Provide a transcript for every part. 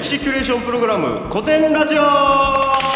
世界の歴史キュレーションプログラム古典ラジオ。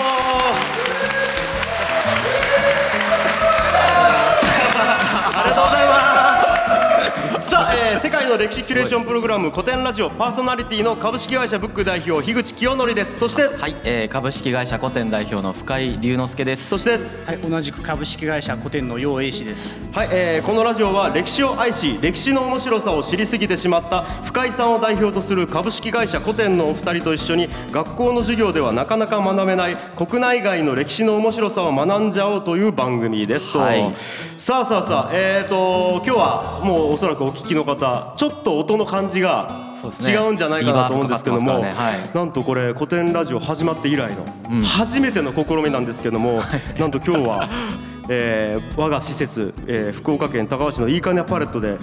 世界の歴史キュレーションプログラム古典ラジオパーソナリティの株式会社ブック代表樋口清則ですそしてはい、えー、株式会社古典代表の深井龍之介です。そしてはい、同じく株式会社古典の楊英氏です。はい、えーこのラジオは歴史を愛し歴史の面白さを知りすぎてしまった深井さんを代表とする株式会社古典のお二人と一緒に学校の授業ではなかなか学べない国内外の歴史の面白さを学んじゃおうという番組ですと、はいさあさあさあえー、と今日はもうおそらくお聞きの方ちょっと音の感じが違うんじゃないかなと思うんですけども、なんとこれ古典ラジオ始まって以来のうん。初めての試みなんですけども、なんと今日は、えー我が施設、えー福岡県高橋のいいかねパレットで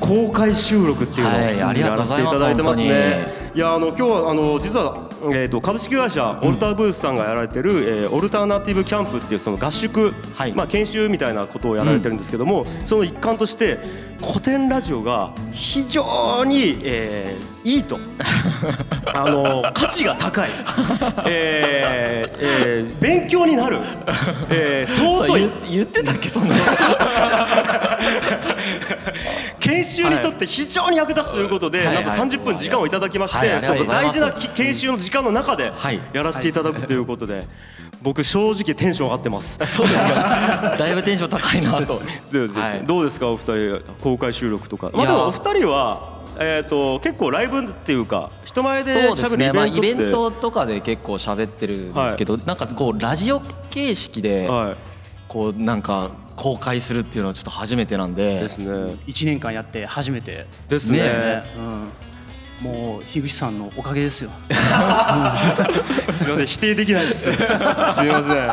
公開収録っていうのをやらせていただいてます本ね。いやあの今日はあの実は、えー、と株式会社オルターブースさんがやられてる、えーオルタナティブキャンプっていうその合宿、はい。まあ、研修みたいなことをやられてるんですけども、その一環として古典ラジオが非常に、えーいいと。あの価値が高い、えーえー勉強になる、えー尊い。言言ってたっけそんな。研修にとって非常に役立つということで、はい。なんとはい30分時間をいただきまして、大事なき研修の時間の中ではい。やらせていただくということで、僕正直テンション上がってます。そうですか。だいぶテンション高いなと。どうです？か？お二人公開収録とか。まあでもお二人はえっ、と結構ライブっていうか人前でそうですね。まあ喋るイベントって、イベントとかで結構喋ってるんですけど、なんかこうラジオ形式ではこうなんか公開するっていうのはちょっと初めてなんいでで。すね。一年間やって初めてですね。ねね。うん。もう樋口さんのおかげですよ。すみません否定できないです。すみません。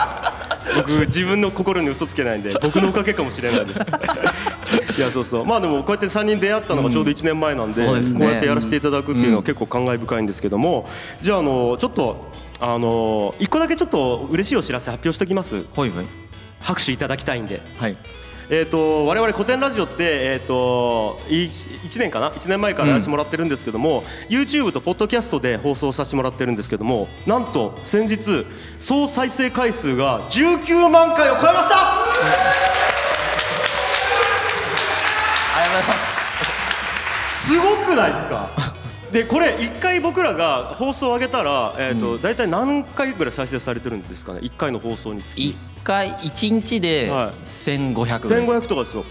僕自分の心に嘘つけないんで僕のおかげかもしれないです。いやそうそうまあでもこうやって3人出会ったのがちょうど1年前なんで,、そうですねこうやってやらせていただくっていうのは結構感慨深いんですけども、じゃああのちょっとあの一個だけちょっと嬉しいお知らせ発表しておきますほいほい。拍手いただきたいんで。はい。えー、と我々古典ラジオって、えー、と1年かな？1年前からやらせてもらってるんですけども、YouTube とポッドキャストで放送させてもらってるんですけどもなんと先日総再生回数が19万回を超えました！ありがとうございます。すごくないですか？でこれ1回僕らが放送を上げたら、えーと大体何回ぐらい再生されてるんですかね？1回の放送につき。一回一日ではい千五百です。1500とかですよ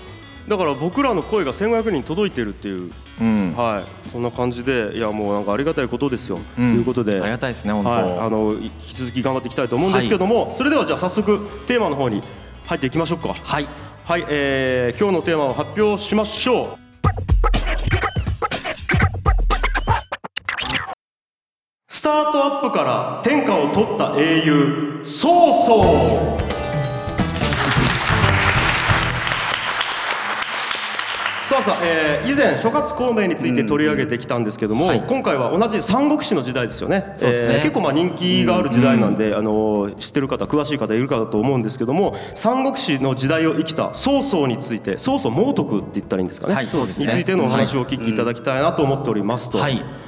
だから僕らの声が1500人届いてるっていううん。はい、そんな感じで、いやもうなんかありがたいことですよ。うんということで、ありがたいですね本当。はい、あの引き続き頑張っていきたいと思うんですけども、それではじゃあ早速テーマの方に入っていきましょうか。はい。はい、えー、今日のテーマを発表しましょう。スタートアップから天下を取った英雄、曹操。さあさあ、えー以前諸葛孔明について取り上げてきたんですけども、はい。今回は同じ三国志の時代ですよね。そうですね。えー結構まあ人気がある時代なんで、あの知ってる方詳しい方いるかと思うんですけども三国志の時代を生きた曹操について曹操猛徳って言ったらいいんですかね,、はい。そうですね。についてのお話をお聞きいただきたいなと思っておりますと、はい。はい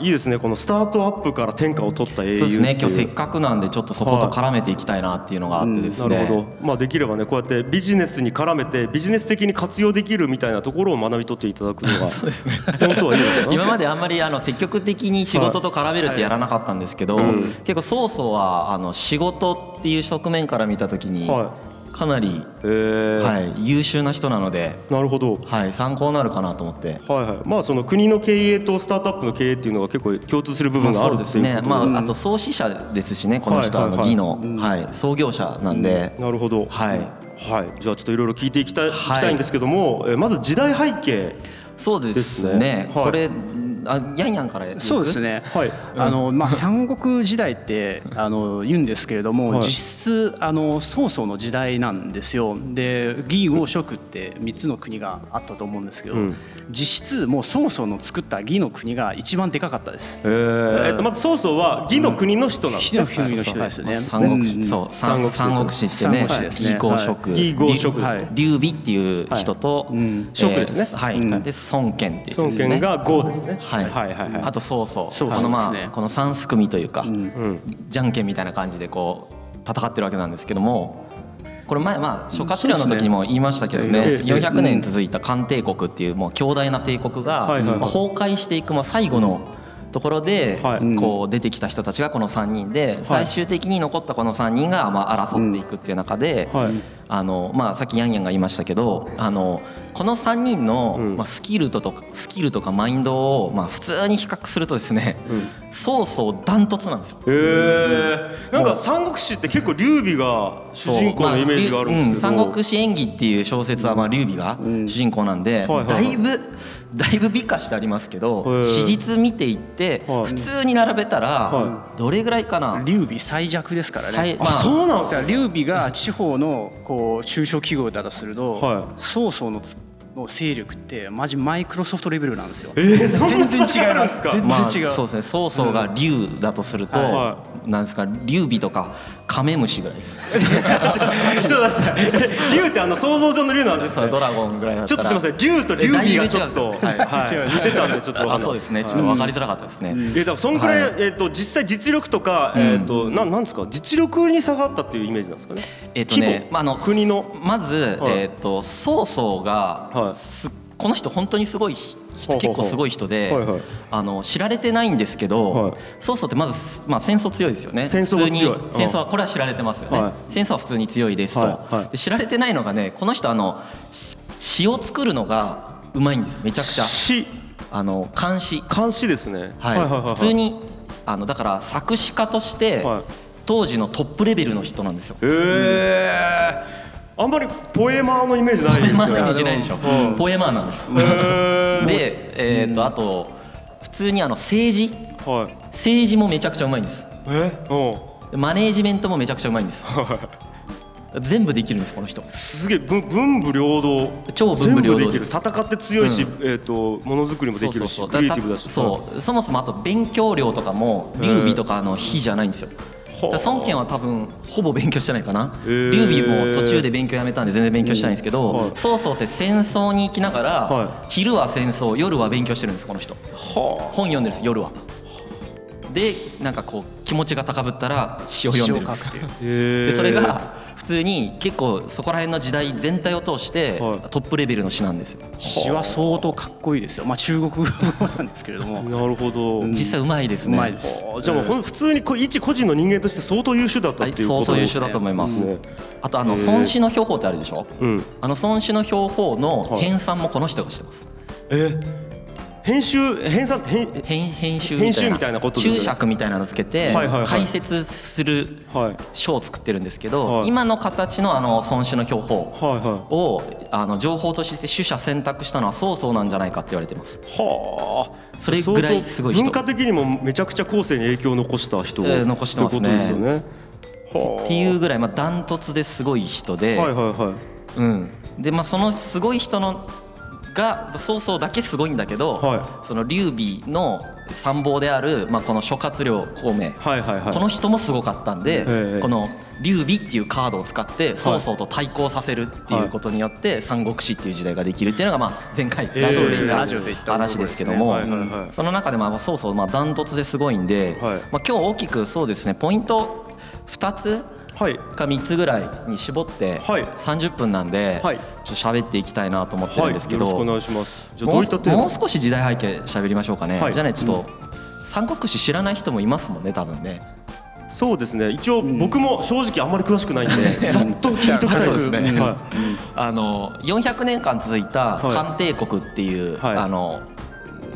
い。いですね。このスタートアップから天下を取った英雄そうですね。今日せっかくなんでちょっとそこと絡めていきたいなっていうのがあってですね。なるほど、まあ、できればねこうやってビジネスに絡めてビジネス的に活用できるみたいなところを学び取っていただくのがそうですね。本当はいいのかな。今まであんまりあの積極的に仕事と絡めるってやらなかったんですけど、結構曹操はあの仕事っていう側面から見た時にはかなり、えー。はい、優秀な人なので、なるほど。はい、参考になるかなと思って。はいはい。まあその国の経営とスタートアップの経営っていうのが結構共通する部分があるっていうことですね、まあ、あと創始者ですしねこの人はあのはい創業者なんで、なるほど。はい、はい。じゃあちょっといろいろ聞いていきたい,、はい。きたいんですけども、えーまず時代背景そうでですすねこれあヤンヤンから言そうですね。はい。あのまあ三国時代って あの言うんですけれども、はい。実質あの曹操の時代なんですよ。で義呉蜀って三つの国があったと思うんですけど、うん。実質もう曹操の作った義の国が一番でかかったです。えー。えっとまず曹操は義の国の人なんですね、義の国の人ですね。三国うん志そう。三国志三三国志ってね。三国志ですね。義公職劉備っていう人と、うん。蜀ですね。はい、うん。で孫権っていう人ですね。孫権が豪ですね、ははいはい。はいはいあとそうあのまそうですね。あこの三すくみというか、うん。じゃんけんみたいな感じでこう戦ってるわけなんですけどもこれ前まあ諸葛亮の時にも言いましたけどねええ。400年続いた漢帝国っていうもう強大な帝国がはいはいはい。まあ崩壊していくまあ最後のところではい。こう出てきた人たちがこの3人で最終的に残ったこの3人がまあ争っていくっていう中ではい。あのまあさっきヤンヤンが言いましたけどあのこの3人のうん。まあスキルととかスキルとかマインドをまあ普通に比較するとですね曹操ダントツなんですよ。へえなんか三国志って結構劉備が主人公のイメージがあるんですけど、まあうん三国志演義っていう小説はまあ劉備が主人公なんで、だいぶだいぶ美化してありますけど、史実見ていってはい。普通に並べたらはどれぐらいかな、劉備最弱ですからね。最まあそうなんですだから劉備が地方のこう中小企業だとすると、はい。曹操のつの勢力ってマジマイクロソフトレベルなんですよ。えー全然違います。違うんですか全まあ然違う。そうですね曹操が竜だとすると、はなんですか劉備とかカメムシぐらいです。ちょっと待ってください劉ってあの想像上の劉なんですね。ドラゴンぐらいちょっとすみません劉と劉備がちょっと似てたんでちょっと。あそうですね。ちょっと分かりづらかったですね、えだからそんくらい、はい。えっ、と実際実力とか、えっ、となんなんですか？実力に差があったっていうイメージなんですかね？えっまあ、あの 国の。まず、はい。えっと曹操が、はい。すこの人本当にすごい人結構すごい人で、はいはい。あの知られてないんですけど、はい。曹操ってまず、まあ、戦争強いですよね。戦争にうん。戦争はこれは知られてますよね、はい。戦争は普通に強いですと、はい。はい。で知られてないのがねこの人あのし詩を作るのがうまいんですよ。めちゃくちゃ。詩。あの漢詩監視ですね。はい。普通。にあのだから作詞家として、はい。当時のトップレベルの人なんですよ。へえあんまりポエマーのイメージないですよね。ポエマーのイメージないでしょ、うんポエマー。なんですで、えー、とあと普通にあの政治。はい。政治もめちゃくちゃうまいんです。え、う。ん。マネージメントもめちゃくちゃうまいんです。全部できるんですこの人。すげえ文文武両道超文武両道全部できる。です戦って強いし、えっ、とものづくりもできるしクリエイティブだし。そう。そもそもあと勉強量とかも劉備とかの比じゃないんですよ孫権は多分ほぼ勉強してないかな。へー。劉備も途中で勉強やめたんで全然勉強してないんですけはい。ど曹操って戦争に行きながらは昼は戦争夜は勉強してるんですこの人。は本読んでるんです夜は。でなんかこう気持ちが高ぶったら詩を読んでるんですでそれが普通に結構そこら辺の時代全体を通してはい。トップレベルの詩なんですよ。詩は相当かっこいいですよ。まあ中国語なんですけれども。なるほど、実際うまいですね。うまいです。あじゃあ普通にこう一個人の人間として相当優秀だったはいっていうこと相当優秀だと思います。ねあとあの孫子の標本ってあるでしょ？うん。あの孫子の標本のはい。編纂もこの人がしてます。え？編集編纂編編編集編集みたいなこと注釈みたいなのつけて解説するはい。書を作ってるんですけはい。ど今の形のあの孫子の標本はいはをあの情報として取捨選択したのは曹操なんじゃないかって言われてます。いはあ。それぐらいすごい文化的にもめちゃくちゃ後世に影響を残した人、えー残してますねですよね。はあ。っていうぐらいまあダントツですごい人で、はいはいはい。うん、でまあそのすごい人のが曹操だけすごいんだけど、はその劉備の参謀である、まあ、この諸葛亮孔明、はいはいはい。この人もすごかったんで、ええこの劉備っていうカードを使って曹操と対抗させるっていうことによって三国志っていう時代ができるっていうのがまあ前回ええ。ラジオでラジオで言っ言ったた話ですけども、はいはいはい。その中でまあ曹操まあダントツですごいんで、はい。まあ、今日大きくそうですねポイント2つはい。か3つぐらいに絞ってはい。30分なんでちょはいっと喋っていきたいなと思ってるんですけど、はい、よろしくお願いします。じゃあどもうういっもう少し時代背景喋りましょうかね、はい。じゃあねちょっと、三国志知らない人もいますもんね多分ね。そうですね。一応僕も正直あんまり詳しくないんで、ざっと聞いときたいそうですね。はあの400年間続いたはい。漢帝国っていう、はい。あの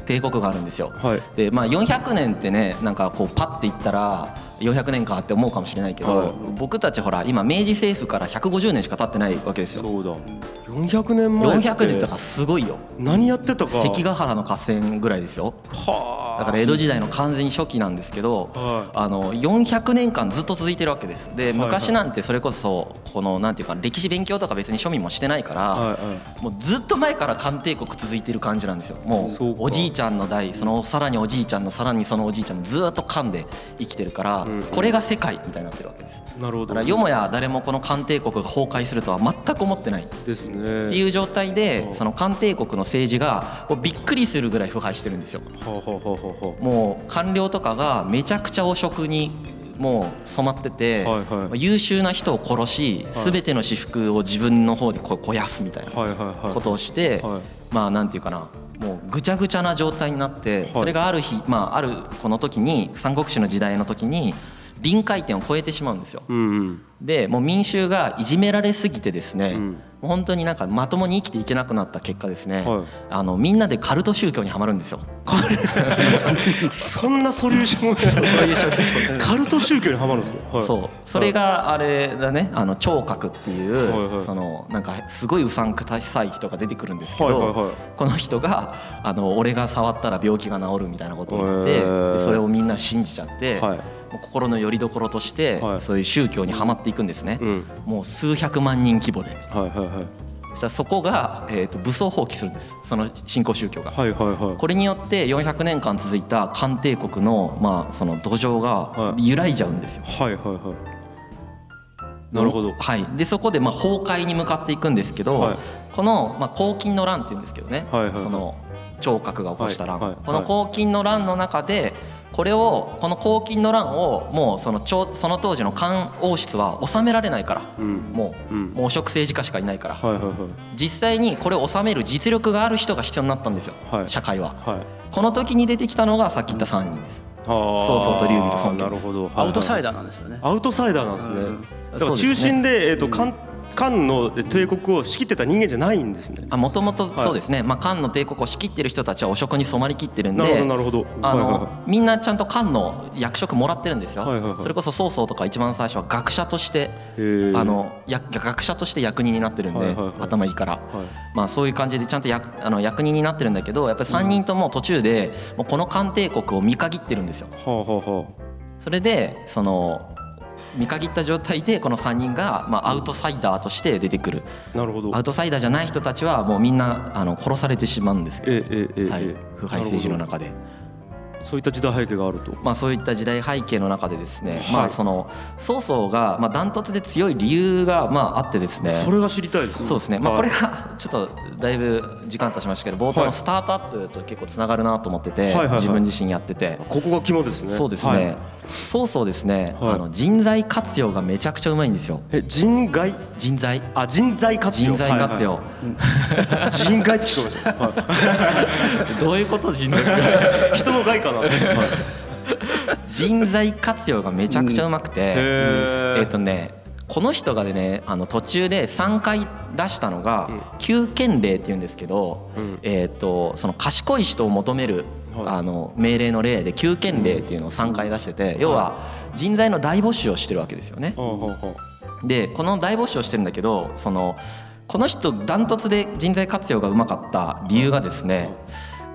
帝国があるんですよ。はい。でまあ400年ってねなんかこうパッていったら400年かって思うかもしれないけど、はい。僕たちほら今明治政府から150年しか経ってないわけですよ。そうだ400年前って。400年だからすごいよ。何やってたか。関ヶ原の合戦ぐらいですよ。はだから江戸時代の完全に初期なんですけど、はあの400年間ずっと続いてるわけです。で昔なんてそれこそこのなんていうか歴史勉強とか別に庶民もしてないから、はいはもうずっと前から漢帝国続いてる感じなんですよ。もうおじいちゃんの代そのさらにおじいちゃんのさらにそのおじいちゃんのずっと漢で生きてるから、これが世界みたいになってるわけです。なるほど。だからよもや誰もこの漢帝国が崩壊するとは全く思ってない。ですね。っていう状態でその漢帝国の政治がびっくりするぐらい腐敗してるんですよ。もう官僚とかがめちゃくちゃ汚職にもう染まってて、はいはい。優秀な人を殺し全ての私服を自分の方でこう肥やすみたいなはいはいはい。ことをして、はい。まあなんていうかなもうぐちゃぐちゃな状態になって、それがある日、まあ、あるこの時に三国志の時代の時に臨界点を超えてしまうんですよ。うんうん。でもう民衆がいじめられすぎてですね、う本当になんかまともに生きていけなくなった結果ですね、はい。あのみんなでカルト宗教にはまるんですよ。そんなソリューション カルト宗教にはまるんですね、はい。そう。それがあれだね。あの聴覚っていう、はいはい。そのなんかすごいうさんくさい人が出てくるんですけど、はいはいはい。この人があの俺が触ったら病気が治るみたいなことを言って、それをみんな信じちゃって、はい心の拠り所として、はい。そういう宗教にはまっていくんですね、うん。もう数百万人規模で。はいはいはい。そしたらそこが、えー、と武装放棄するんです。その新興宗教が。はいはいはい。これによって400年間続いた漢帝国の,、まあその土壌がはい。揺らいじゃうんですよ。はいはいはい。なるほど。はい、でそこでまあ崩壊に向かっていくんですけど、はい。この、まあ、黄金の乱っていうんですけどね、はいはいはい。その聴覚が起こした乱、はいはい。この黄金の乱の中でこれをこの黄金の乱をもうその朝その当時の漢王室は治められないから、うん。もう、うん。もう汚職政治家しかいないから、はいはいはい。実際にこれを治める実力がある人が必要になったんですよ、はい。社会は。はい。この時に出てきたのがさっき言った3人です。そうそうそうと劉備と孫権です。なるほど。アウトサイダダーなんですよね。アウトサイダーなんですね。だから中心でえっと漢漢の帝国を仕切ってた人間じゃないんですね。あもともとそうですね、まあ、漢の帝国を仕切ってる人たちは汚職に染まりきってるんでなるほどなるほど。あの、はいはいはい。みんなちゃんと漢の役職もらってるんですよ、はいはいはい。それこそ曹操とか一番最初は学者としてあのや学者として役人になってるんで、はいはいはい頭いいから、はい。まあ、そういう感じでちゃんと役あの役人になってるんだけどやっぱり3人とも途中でもうこの漢帝国を見限ってるんですよ。はあはあはそれでその見限った状態でこの3人が、まあ、アウトサイダーとして出てくる。あなるほど。アウトサイダーじゃない人たちはもうみんなあの殺されてしまうんですけど、ええええはい。ええ、腐敗政治の中で、そういった時代背景があると。まあ、そういった時代背景の中でですね、はい。まあその曹操がまあダントツで強い理由がまああってですね。それが知りたいですそうですね、まあ、はい。これがちょっとだいぶ時間経ちましたけど冒頭のスタートアップと結構つながるなと思ってて、自分自身やってて。ここが肝ですね。そうですね、はい。曹操ですね、はい。あの人材活用がめちゃくちゃうまいんですよ。え人外人材。あ人材活用。人材活用、人外って聞こえました、はどういうこと人材。い、人の害かな、はい、人材活用がめちゃくちゃうまくて、えっ、とねこの人がねあの途中で3回出したのが休権令っていうんですけど、ん。えっ、とその賢い人を求める、はい。あの命令の例で休権令っていうのを3回出してて、要は人材の大募集をしてるわけですよね。でこの大募集をしてるんだけどそのこの人ダントツで人材活用がうまかった理由がですね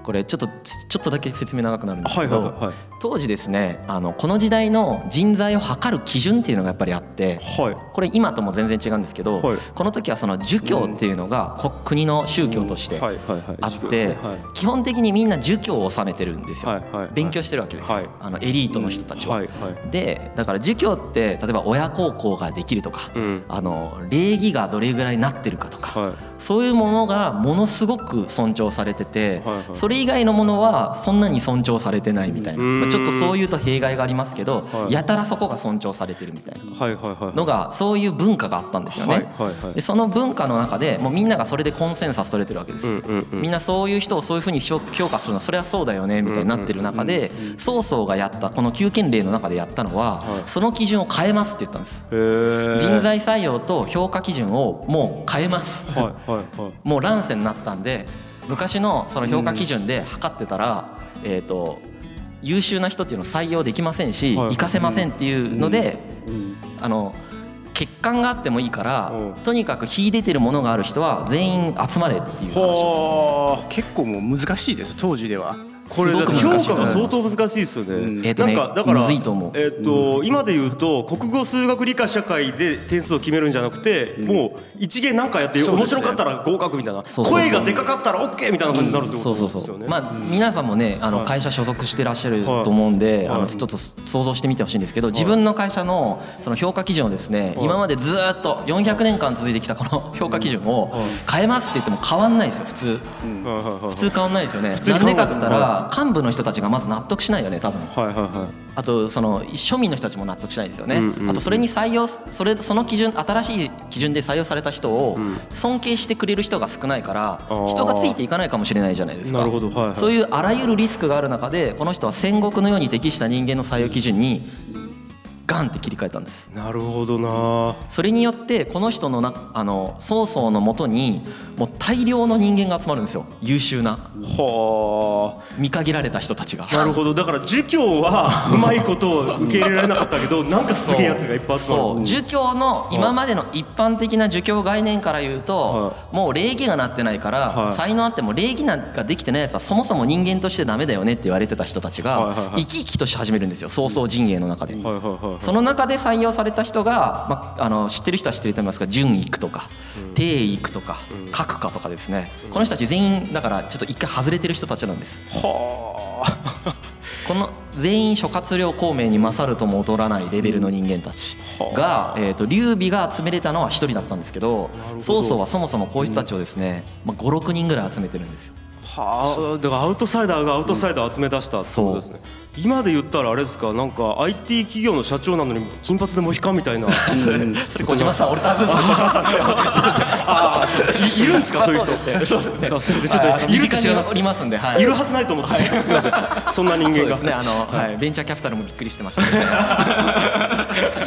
これちょっとちょっとだけ説明長くなるんですけど、当時ですねあのこの時代の人材を測る基準っていうのがやっぱりあってはい。これ今とも全然違うんですけど、はい。この時はその儒教っていうのがこ国の宗教としてあって基本的にみんな儒教を治めてるんですよ、勉強してるわけです、はい。あのエリートの人たちは。でだから儒教って例えば親孝行ができるとか、うん。あの礼儀がどれぐらいなってるかとか、はいそういうものがものすごく尊重されてて、それ以外のものはそんなに尊重されてないみたいな、ちょっとそういうと弊害がありますけど、はい。やたらそこが尊重されてるみたいな。のがそういう文化があったんですよね。でその文化の中でもうみんながそれでコンセンサス取れてるわけです。みんなそういう人をそういうふうに評評価するのはそれはそうだよねみたいになってる中で曹操がやったこの休権令の中でやったのは、はい。その基準を変えますって言ったんです。人材採用と評価基準をもう変えます。はいもう乱世になったんで昔のその評価基準で測ってたら、えー、と優秀な人っていうのを採用できませんし、はい。活かせませんっていうので、あの欠陥があってもいいから、うん。とにかく秀でてるものがある人は全員集まれっていう話をするんです。は結構もう難しいです当時ではこれ評価が相当難しいですよね。えーとねなんかだからむずいと思う。えっと今で言うと国語数学理科社会で点数を決めるんじゃなくて、もう一芸なんかやってね。白かったら合格みたいな、そうそうそう。声がでかかったらオッケーみたいな感じになるってこそうとですよね。そうそうまあ皆さんもねあの会社所属してらっしゃると思うんであのちょっと想像してみてほしいんですけど自分の会社のその評価基準をですね今までずーっと400年間続いてきたこの評価基準を変えますって言っても変わんないですよ普通。はいはいはい普通変わんないですよね。通になんでか？っつった変幹部の人たちがまず納得しないよね多分。はいはいはい。あとその庶民の人たちも納得しないですよね、うんうんあとそれに採用それその基準新しい基準で採用された人を尊敬してくれる人が少ないから人がついていかないかもしれないじゃないですか。なるほど。はいはい。そういうあらゆるリスクがある中でこの人は戦国のように適した人間の採用基準にガンって切り替えたんです。なるほどな。それによってこの人のなあの曹操のもとにもう大量の人間が集まるんですよ。優秀な。は見限られた人たちが。あ。なるほど。だから儒教はうまいことを受け入れられなかったけど なんかすげえやつがいっぱい集まるそう。儒教の今までの一般的な儒教概念から言うとはもう礼儀がなってないからはい。才能あっても礼儀なんかできてないやつはそもそも人間としてダメだよねって言われてた人たちはいはいはい。が生き生きとし始めるんですよ。曹操陣営の中で。はいはいはいその中で採用された人が、まあ、あの知ってる人は知ってると思いますが純育とか定育とか角化とかですね。この人たち全員だからちょっと一回外れてる人たちなんです。はあ。この全員諸葛亮孔明に勝るとも劣らないレベルの人間たちが、えー、と劉備が集めれたのは一人だったんですけど曹操はそもそもこういう人たちをですね、まあ、56人ぐらい集めてるんですよ。はあ、だからアウトサイダーがアウトサイダー集め出したってことですね。今で言ったらあれですか、なんか IT 企業の社長なのに金髪でモヒカンみたいな。それ小島さん俺多分それ小島さんですよ。ああ、いいるんですか、そういう人。そうですね。あすみません、ちょっとい身るって知らおりますんで、はた。い。いるはずないと思って。すみません、そんな人間が。そうですね。あの、はい、ベンチャーキャピタルもびっくりしてましたね。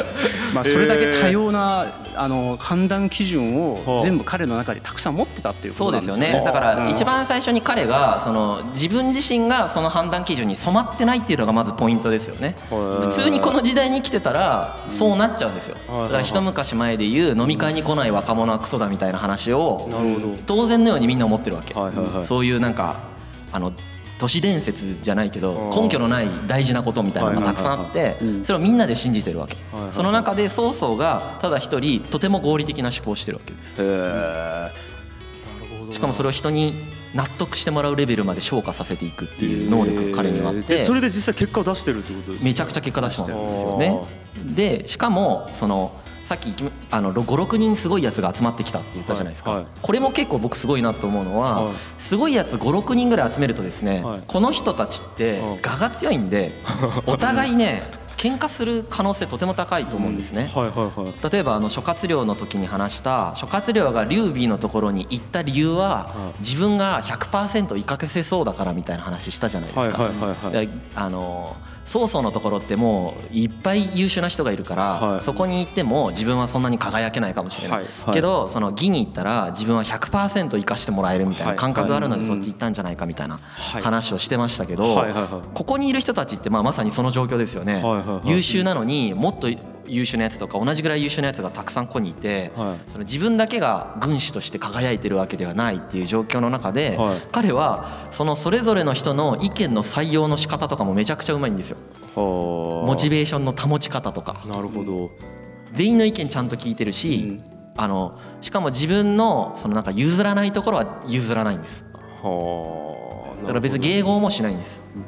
まあ、それだけ多様なあの判断基準はあを全部彼の中でたくさん持ってたっていうこそうでとなんですすよね。よね。だからうん一番最初に彼がその自分自身がその判断基準に染まってないっていうのがまずポイントですよね。はい普通にこの時代に来てたらそうなっちゃうんですよ。はいだから一昔前で言う飲み会に来ない若者はクソだみたいな話を。当然のようにみんな思ってるわけ。そういうなんかあの都市伝説じゃないけどうん。根拠のない大事なことみたいなのがたくさんあってそれをみんなで信じてるわけ。その中で曹操がただ一人とても合理的な思考をしてるわけです。しかもそれを人に納得してもらうレベルまで昇華させていくっていう能力が彼にはあってでそれで実際結果を出してるってことですね。めちゃくちゃ結果出してますよね。でしかもそのさっきあの56人すごいやつが集まってきたって言ったじゃないですか、はいはい。これも結構僕すごいなと思うのは、はい。すごいやつ56人ぐらい集めるとですね、はい。この人たちってうん我が強いんでお互いね 喧嘩する可能性とても高いと思うんですね。はいはいはい。例えばあの諸葛亮の時に話した諸葛亮が劉備のところに行った理由ははい自分が100%生かせそうだからみたいな話したじゃないですか。はいはいはいはい。であの曹操のところってもういっぱい優秀な人がいるから、はい。そこに行っても自分はそんなに輝けないかもしれない、はいはい。けどその義に行ったら自分は100%生かしてもらえるみたいなはい。感覚があるのではいそっち行ったんじゃないかみたいなはい。話をしてましたけど、ここにいる人たちってまあまさにその状況ですよね、優秀なのにもっと優秀なやつとか同じぐらい優秀なやつがたくさんここにいて、はいその自分だけが軍師として輝いてるわけではないっていう状況の中で、はい彼はそのそれぞれの人の意見の採用の仕方とかもめちゃくちゃうまいんですよ。はあ。モチベーションの保ち方とかなるほど。全員の意見ちゃんと聞いてるし、あのしかも自分のそのなんか譲らないところは譲らないんですはあ。だから別に迎合もしないんですは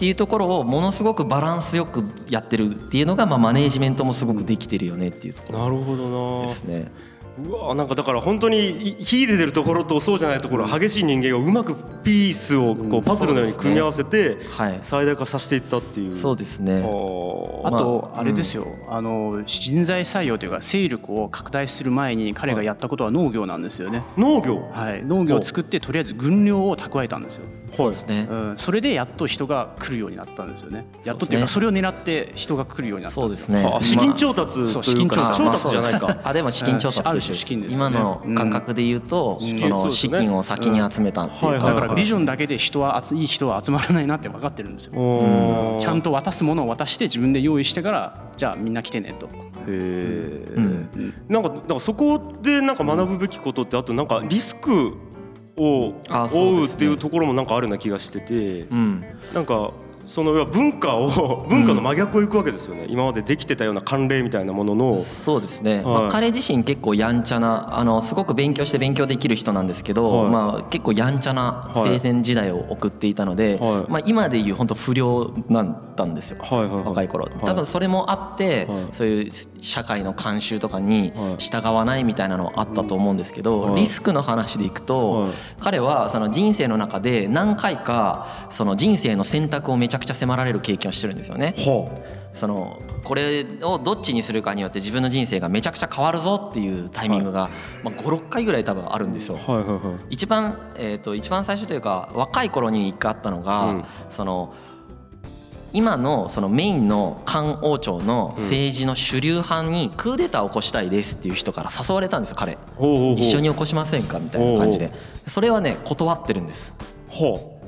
っていうところをものすごくバランスよくやってるっていうのがまあマネージメントもすごくできてるよねっていうとこ。ろ。ですね。うわなんかだから本当に秀でてるところとそうじゃないところ激しい人間がうまくピースをこうパズルのように組み合わせてはい最大化させていったっていう。そうですね。はあとまああれですよ、あの人材採用というか勢力を拡大する前に彼がやったことは農業なんですよね。あ農業？はい、農業を作ってとりあえず軍糧を蓄えたんですよ。そうですね。うん、それでやっと人が来るようになったんですよね。やっとっていうかそれを狙って人が来るようになったんでよ。そうですすね。あ資金調達というかそう資金調達調達じゃないか。あでも資金調達資金ですよね。今の感覚で言うと、うん。その資金を先に集めたっていううん感覚ですだからビジョンだけで人は集いい人は集まらないなって分かってるんですよ。おー。ちゃんと渡すものを渡して自分で用意してからじゃあみんな来てねと。へえ、うん。なんかだからそこでなんか学ぶべきことってあとなんかリスクをあそうですね。追うっていうところもなんかあるような気がしてて、うん。なんかその文化を文化の真逆をいくわけですよね、今までできてたような慣例みたいなものの。そうですね、はい。まあ、彼自身結構やんちゃなあのすごく勉強して勉強できる人なんですけど、はい。まあ、結構やんちゃな青年時代を送っていたので、はい。まあ、今でいう本当不良なんだんですよ、はいはいはい。若い頃。はい。多分それもあって、はい。そういう社会の慣習とかにはい。従わないみたいなのあったと思うんですけど、はい。リスクの話でいくと、はい。彼はその人生の中で何回かその人生の選択をめちゃくちゃ迫られる経験をしてるんですよね。はそのこれをどっちにするかによって自分の人生がめちゃくちゃ変わるぞっていうタイミングが、まあ、56回ぐらい多分あるんですよ。あはいはいはい。一番、えー、と一番最初というか若い頃に一回あったのが、うん。その今のそのメインの漢王朝の政治の主流派にクーデターを起こしたいですっていう人から誘われたんですよ彼。ほうほうほう。一緒に起こしませんかみたいな感じで。それはね断ってるんです。はあ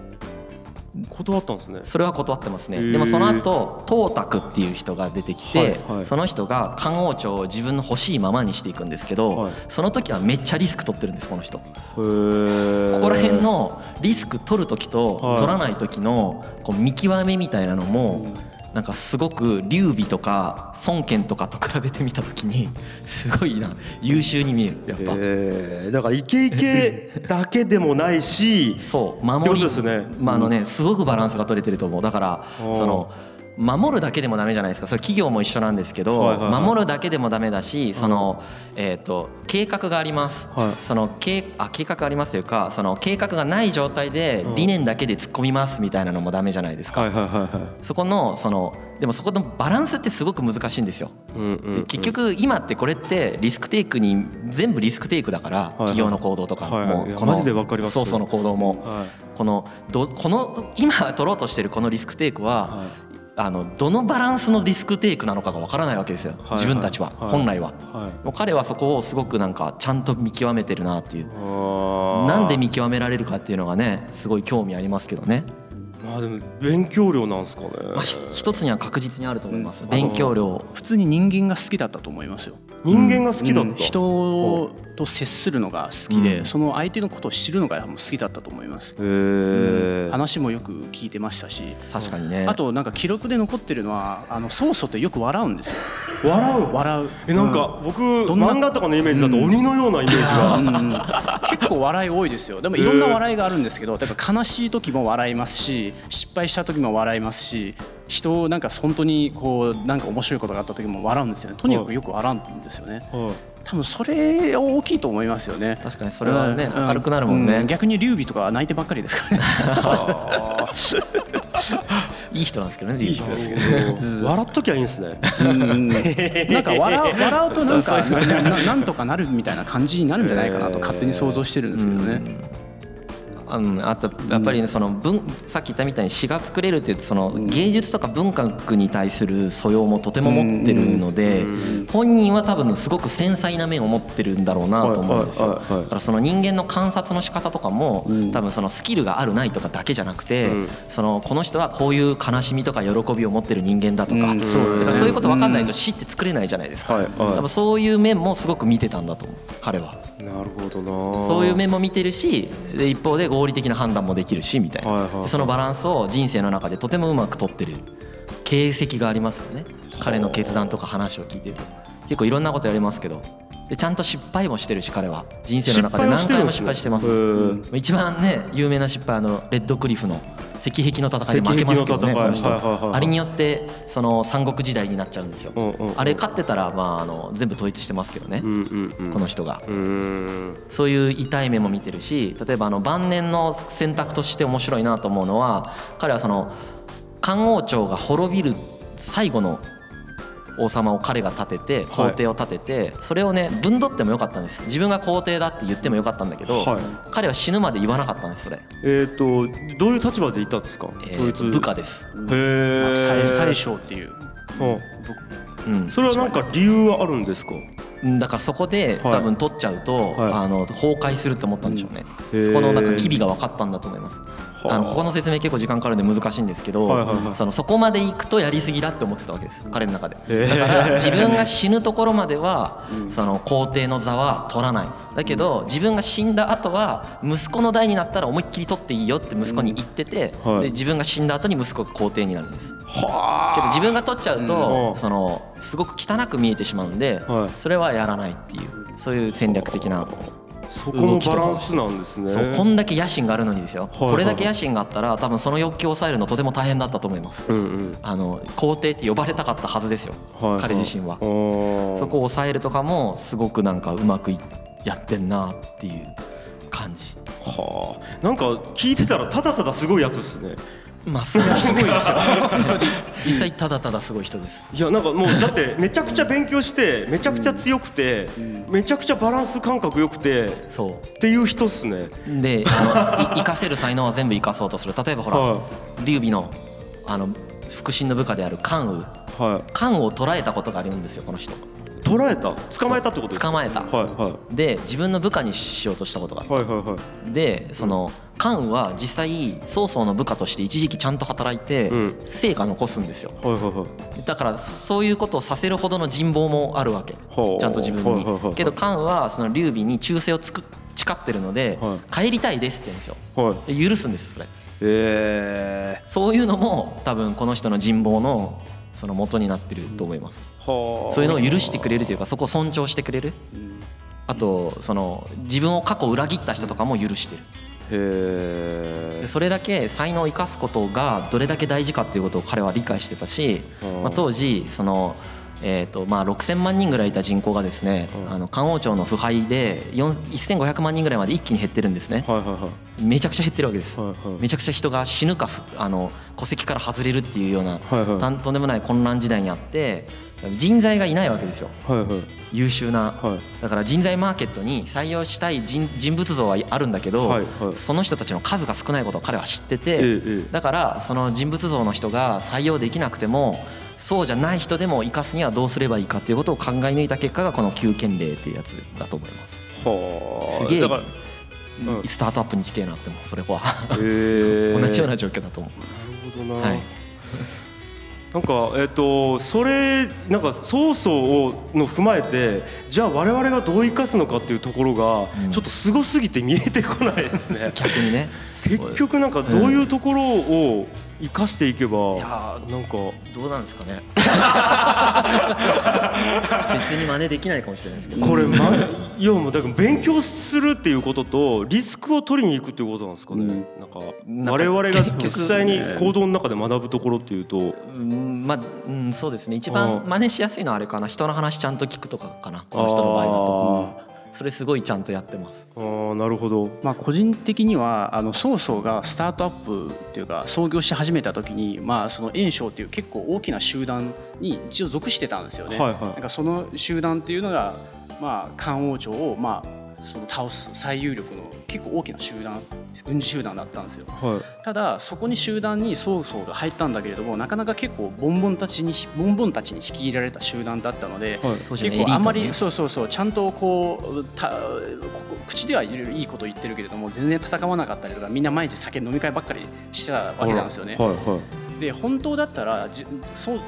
断ったんですね。それは断ってますね。でもその後東卓っていう人が出てきて、はいはい。その人が漢王朝を自分の欲しいままにしていくんですけど、はい。その時はめっちゃリスク取ってるんですこの人。ここら辺のリスク取る時とはい。取らない時のこう見極めみたいなのもなんかすごく劉備とか孫権とかと比べてみた時に すごいな優秀に見える。やっぱ。えーだからイケイケだけでもないしそう守りとですよね。まああのねすごくバランスが取れてると思う。だからその守るだけでもダメじゃないですか。それ企業も一緒なんですけど、はいはいはい。守るだけでもダメだしその、えー、と計画があります、はい。その計あ計画がありますというかその計画がない状態で理念だけで突っ込みますみたいなのもダメじゃないですか、はいはいはいはい。そこのそのでもそこのバランスってすごく難しいんですよ。うんうんうん。結局今ってこれってリスクテイクに全部リスクテイクだから企業の行動とかはいはい。もうこのマジでわかります。そうそうの行動も。はい。このどこの今取ろうとしてるこのリスクテイクははあのどのバランスのリスクテイクなのかがわからないわけですよ。い自分たちははい。本来は。はい。もう彼はそこをすごくなんかちゃんと見極めてるなっていう。なんで見極められるかっていうのがねすごい興味ありますけどね。まあでも勉強量なんですかね。まあひ一つには確実にあると思います。勉強量。普通に人間が好きだったと思いますよ。人間が好きだっうん。た人と接するのが好きで、うん。その相手のことを知るのが好きだったと思います。へえ話もよく聞いてましたし、確かにね。あとなんか記録で残ってるのはあの曹操ってよく笑うんですよ。笑う？笑う。えなんか僕漫画とかのイメージだと鬼のようなイメージが。うん。結構笑い多いですよ。でもいろんな笑いがあるんですけどだから悲しい時も笑いますし失敗した時も笑いますし人をなんか本当にこうなんか面白いことがあった時も笑うんですよね。とにかくよく笑うんですよね。はい。多分それ大きいと思いますよね。確かにそれはねうん。明るくなるもんね。う逆に劉備とかは泣いてばっかりですからね。いい人なんですけどねいい人ですけど。笑っときゃいいんですね。うん。なんか笑う 笑うとなんかなんとかなるみたいな感じになるんじゃないかなと勝手に想像してるんですけどね。うん、あとやっぱりねその文さっき言ったみたいに詩が作れるっていうとその芸術とか文学に対する素養もとても持ってるので本人は多分すごく繊細な面を持ってるんだろうなと思うんですよ。だからその人間の観察の仕方とかも多分そのスキルがあるないとかだけじゃなくてうん。そのこの人はこういう悲しみとか喜びを持ってる人間だとかだからそういうこと分かんないと詩って作れないじゃないですか。多分そういう面もすごく見てたんだと思う彼は。なるほどな。そういう面も見てるしで一方で合理的な判断もできるしみたいな、はいはいはい。でそのバランスを人生の中でとてもうまく取ってる。形跡がありますよね。彼の決断とか話を聞いてると。結構いろんなことやりますけど。でちゃんと失敗もしてるし彼は。人生の中で何回も失敗してます。一番ね有名な失敗あのレッドクリフの石壁の戦いで負けますけどねこの人。あれによってその三国時代になっちゃうんですよ。うんうんうん。あれ勝ってたらまああの全部統一してますけどねうんうんうん。この人が。そういう痛い目も見てるし例えばあの晩年の選択として面白いなと思うのは彼はその漢王朝が滅びる最後の王様を彼が立てて皇帝を立ててそれをね分取ってもよかったんです。自分が皇帝だって言ってもよかったんだけどはい。彼は死ぬまで言わなかったんですそれ、えっとどういう立場でいたんですか？えー部下です、へえ最最小っていう。うん。うん、それはなんか理由はあるんですか？だからそこではい。多分取っちゃうと、はい。あの崩壊するって思ったんでしょうね、うんそこのなんか機微が分かったんだと思います、はああ。のここの説明結構時間かかるんで難しいんですけど、そのそこまで行くとやりすぎだって思ってたわけです彼の中で、だから自分が死ぬところまでは、その皇帝の座は取らない。だけど自分が死んだ後は息子の代になったら思いっきり取っていいよって息子に言ってて、で自分が死んだ後に息子が皇帝になるんです。はけど自分が取っちゃうと、うん。そのすごく汚く見えてしまうんで、はい。それはやらないっていうそういう戦略的な、そこのバランスなんですね。そうこんだけ野心があるのにですよ、これだけ野心があったら多分その欲求を抑えるのとても大変だったと思います、うんうん。あの皇帝って呼ばれたかったはずですよ、はいはい。彼自身は、そそこを抑えるとかもすごくなんかうまくいやってんなっていう感じ。はあ。なんか聞いてたらただただすごいやつですねまあすごいですよ。実際ただただすごい人です。いやなんかもうだってめちゃくちゃ勉強してめちゃくちゃ強くてめちゃくちゃバランス感覚良くてそっていう人っすね。うであのい生かせる才能は全部生かそうとする例えばほら、は劉備のあの腹心の部下である関羽。はい。関羽を捕らえたことがあるんですよこの人。捕らえた？捕まえたってことですか？捕まえた、はいはい。で自分の部下にしようとしたことがあった、はいはいはい。でその関羽は実際曹操の部下として一時期ちゃんと働いてうん。成果残すんですよ。だからそういうことをさせるほどの人望もあるわけ。はあちゃんと自分に。けど関羽はその劉備に忠誠をつく誓ってるのでは帰りたいですって言うんですよ。許すんですそれ。えそういうのも多分この人の人望のその元になってると思います。そういうのを許してくれるというかそこを尊重してくれる。あとその自分を過去裏切った人とかも許してるへそれだけ才能を生かすことがどれだけ大事かっていうことを彼は理解してたし、うん。まあ、当時その、えーとまあ、6,000万人ぐらいいた人口がですね、うん。あの漢王朝の腐敗で4 1,500万人ぐらいまで一気に減ってるんですね。はいはいはい。めちゃくちゃ減ってるわけです、はいはい。めちゃくちゃ人が死ぬかふあの戸籍から外れるっていうような、はいはい。たんとんでもない混乱時代にあって人材がいないわけですよ。はいはい。優秀な、はい。だから人材マーケットに採用したい人人物像はあるんだけど、はいはい。その人たちの数が少ないことを彼は知ってて、えだからその人物像の人が採用できなくてもそうじゃない人でも生かすにはどうすればいいかっていうことを考え抜いた結果がこの9件例っていうやつだと思います。はあ。すげえ。スタートアップに近いなってもそれは。へえ。同じような状況だと思う。なるほどな、はいなんかえっ、とそれなんか曹操をの踏まえてじゃあ我々がどう生かすのかっていうところが、うん。ちょっとすごすぎて見えてこないですね。逆にね。結局なんかどういうところを生かしていけば、いやなんかどうなんですかね。別に真似できないかもしれないですけど。これ、ま、いやもうだから勉強するっていうこととリスクを取りに行くっていうことなんですかね、なんかなんか我々が実際に行動の中で学ぶところっていうと。うんまあ、うん、そうですね。一うん番真似しやすいのはあれかな。人の話ちゃんと聞くとかかな。この人の場合だとそれすごいちゃんとやってます。あーなるほど。まあ、個人的にはあの曹操がスタートアップっていうか創業し始めた時に、まあ、その袁紹っていう結構大きな集団に一応属してたんですよね。はいはい。なんかその集団っていうのが、まあ、漢王朝を、まあ、その倒す最有力の結構大きな集団軍事集団だったんですよ。はいただそこに集団に曹操が入ったんだけれどもなかなか結構ボンボンたちにボンボンたちに引き入れられた集団だったので、はい結構あんまりそうそうそうちゃんとこうた口ではいろいろいいこと言ってるけれども全然戦わなかったりとかみんな毎日酒飲み会ばっかりしてたわけなんですよね。はいはいで本当だったら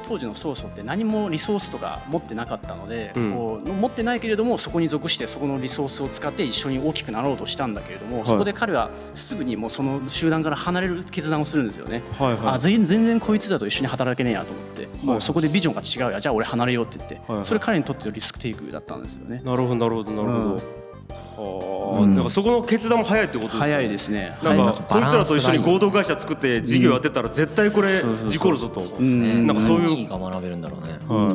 当時の曹操って何もリソースとか持ってなかったので、うん。こう持ってないけれどもそこに属してそこのリソースを使って一緒に大きくなろうとしたんだけれども、い。そこで彼はすぐにもうその集団から離れる決断をするんですよね。はいはい。あ全全然こいつらと一緒に働けねえやと思って、もうそこでビジョンが違う。やじゃあ俺離れようって言って、はいはい。それ彼にとってのリスクテイクだったんですよね。なるほどなるほどなるほど、うんはあ、うん。だからそこの決断も早いってことですね。早いですね。なんかこいつらと一緒に合同会社作って事業やってたら絶対これ事故るぞと。なんかそういう。何が学べるんだろうね。は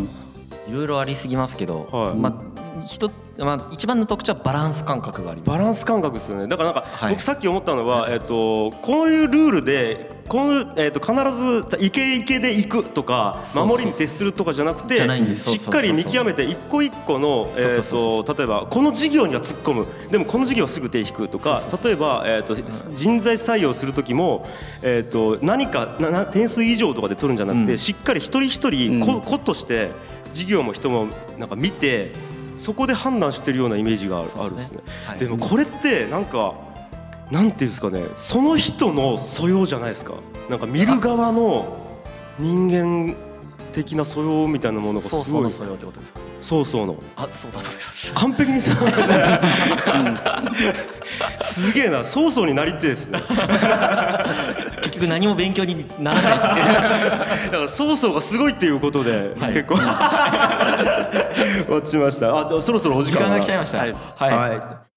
い。いろいろありすぎますけど、はい。まあ一まあ一番の特徴はバランス感覚があります。バランス感覚ですよね。だからなんかはい。僕さっき思ったのは、えっとこういうルールでこの、えっと必ずイケイケで行くとか守りに徹するとかじゃなくてしっかり見極めて一個一個のえっと例えばこの事業には突っ込む。でもこの事業はすぐ手引くとか例えば、えっと人材採用する時も、えっと何かなな点数以上とかで取るんじゃなくて、うん。しっかり一人一人うん。個個として事業も人もなんか見てそこで判断してるようなイメージがあるですすね。はい。でもこれってなんかなんていうんですかねその人の素養じゃないですか。なんか見る側の人間的な素養みたいなものがすごい。そうそうの。素養ってことですかそうそうのあそうだと思います。完璧にそう。だねすげえな。曹操になりてえですね。結局何も勉強にならないってだから曹操がすごいっていうことで、はい。結構。落ちました。あそろそろお時間時間が来ちゃいました。はい。はい、はい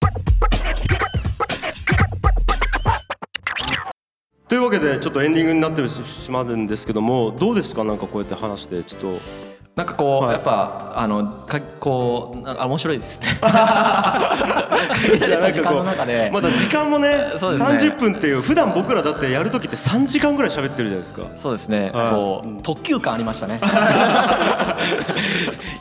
いうわけでちょっとエンディングになってしまうんですけどもどうですか？なんかこうやって話してちょっと。なんかこう、はい。やっぱあのかこうなあ面白いですね。限られた時間の中で。まだ時間もねそうですね。30分っていう普段僕らだってやる時って3時間ぐらい喋ってるじゃないですか。そうですね、はい。こう特急感ありましたね。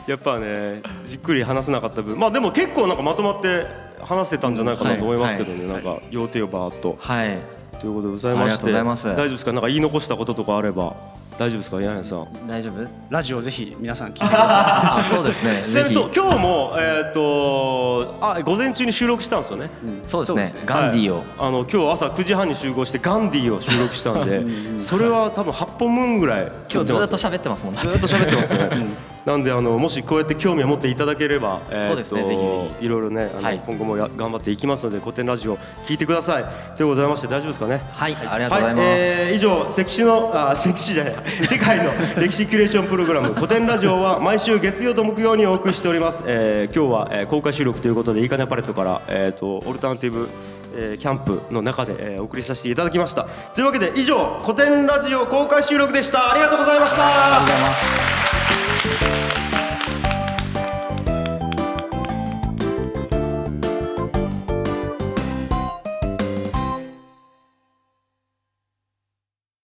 やっぱねじっくり話せなかった分。まあでも結構なんかまとまって話せたんじゃないかなと思いますけどね、なんか要点をバーっと。はいということでございましてありがとうございます。大丈夫ですか？なんか言い残したこととかあれば。大丈夫ですか柳さん？大丈夫？ラジオぜひ皆さん聞いてくださ あそうですね。ぜひ。今日もえっ、とあ午前中に収録したんですよね？そうですね。そうですね。ガンディーを、はい。あの今日朝9時半に集合してガンディーを収録したんでそれは多分8本分ぐらい今日ずっとし喋ってますもんね。ずっと喋ってますね、なんであのもしこうやって興味を持っていただければ、えーとそうですねぜひぜいろいろねあの、はい。今後もや頑張っていきますので古典ラジオ聞いてください。ということでございまして大丈夫ですかね？はいありがとうございます、はいえー以上関市のあ関市じゃない 世界の 歴史キュレーションプログラム古典ラジオは毎週月曜と木曜にお送りしております、えー今日は、えー公開収録ということでいいかねパレットから、えー、とオルタナティブえーキャンプの中で、えーお送りさせていただきました。というわけで以上古典ラジオ公開収録でした。ありがとうございました。いありがとうございます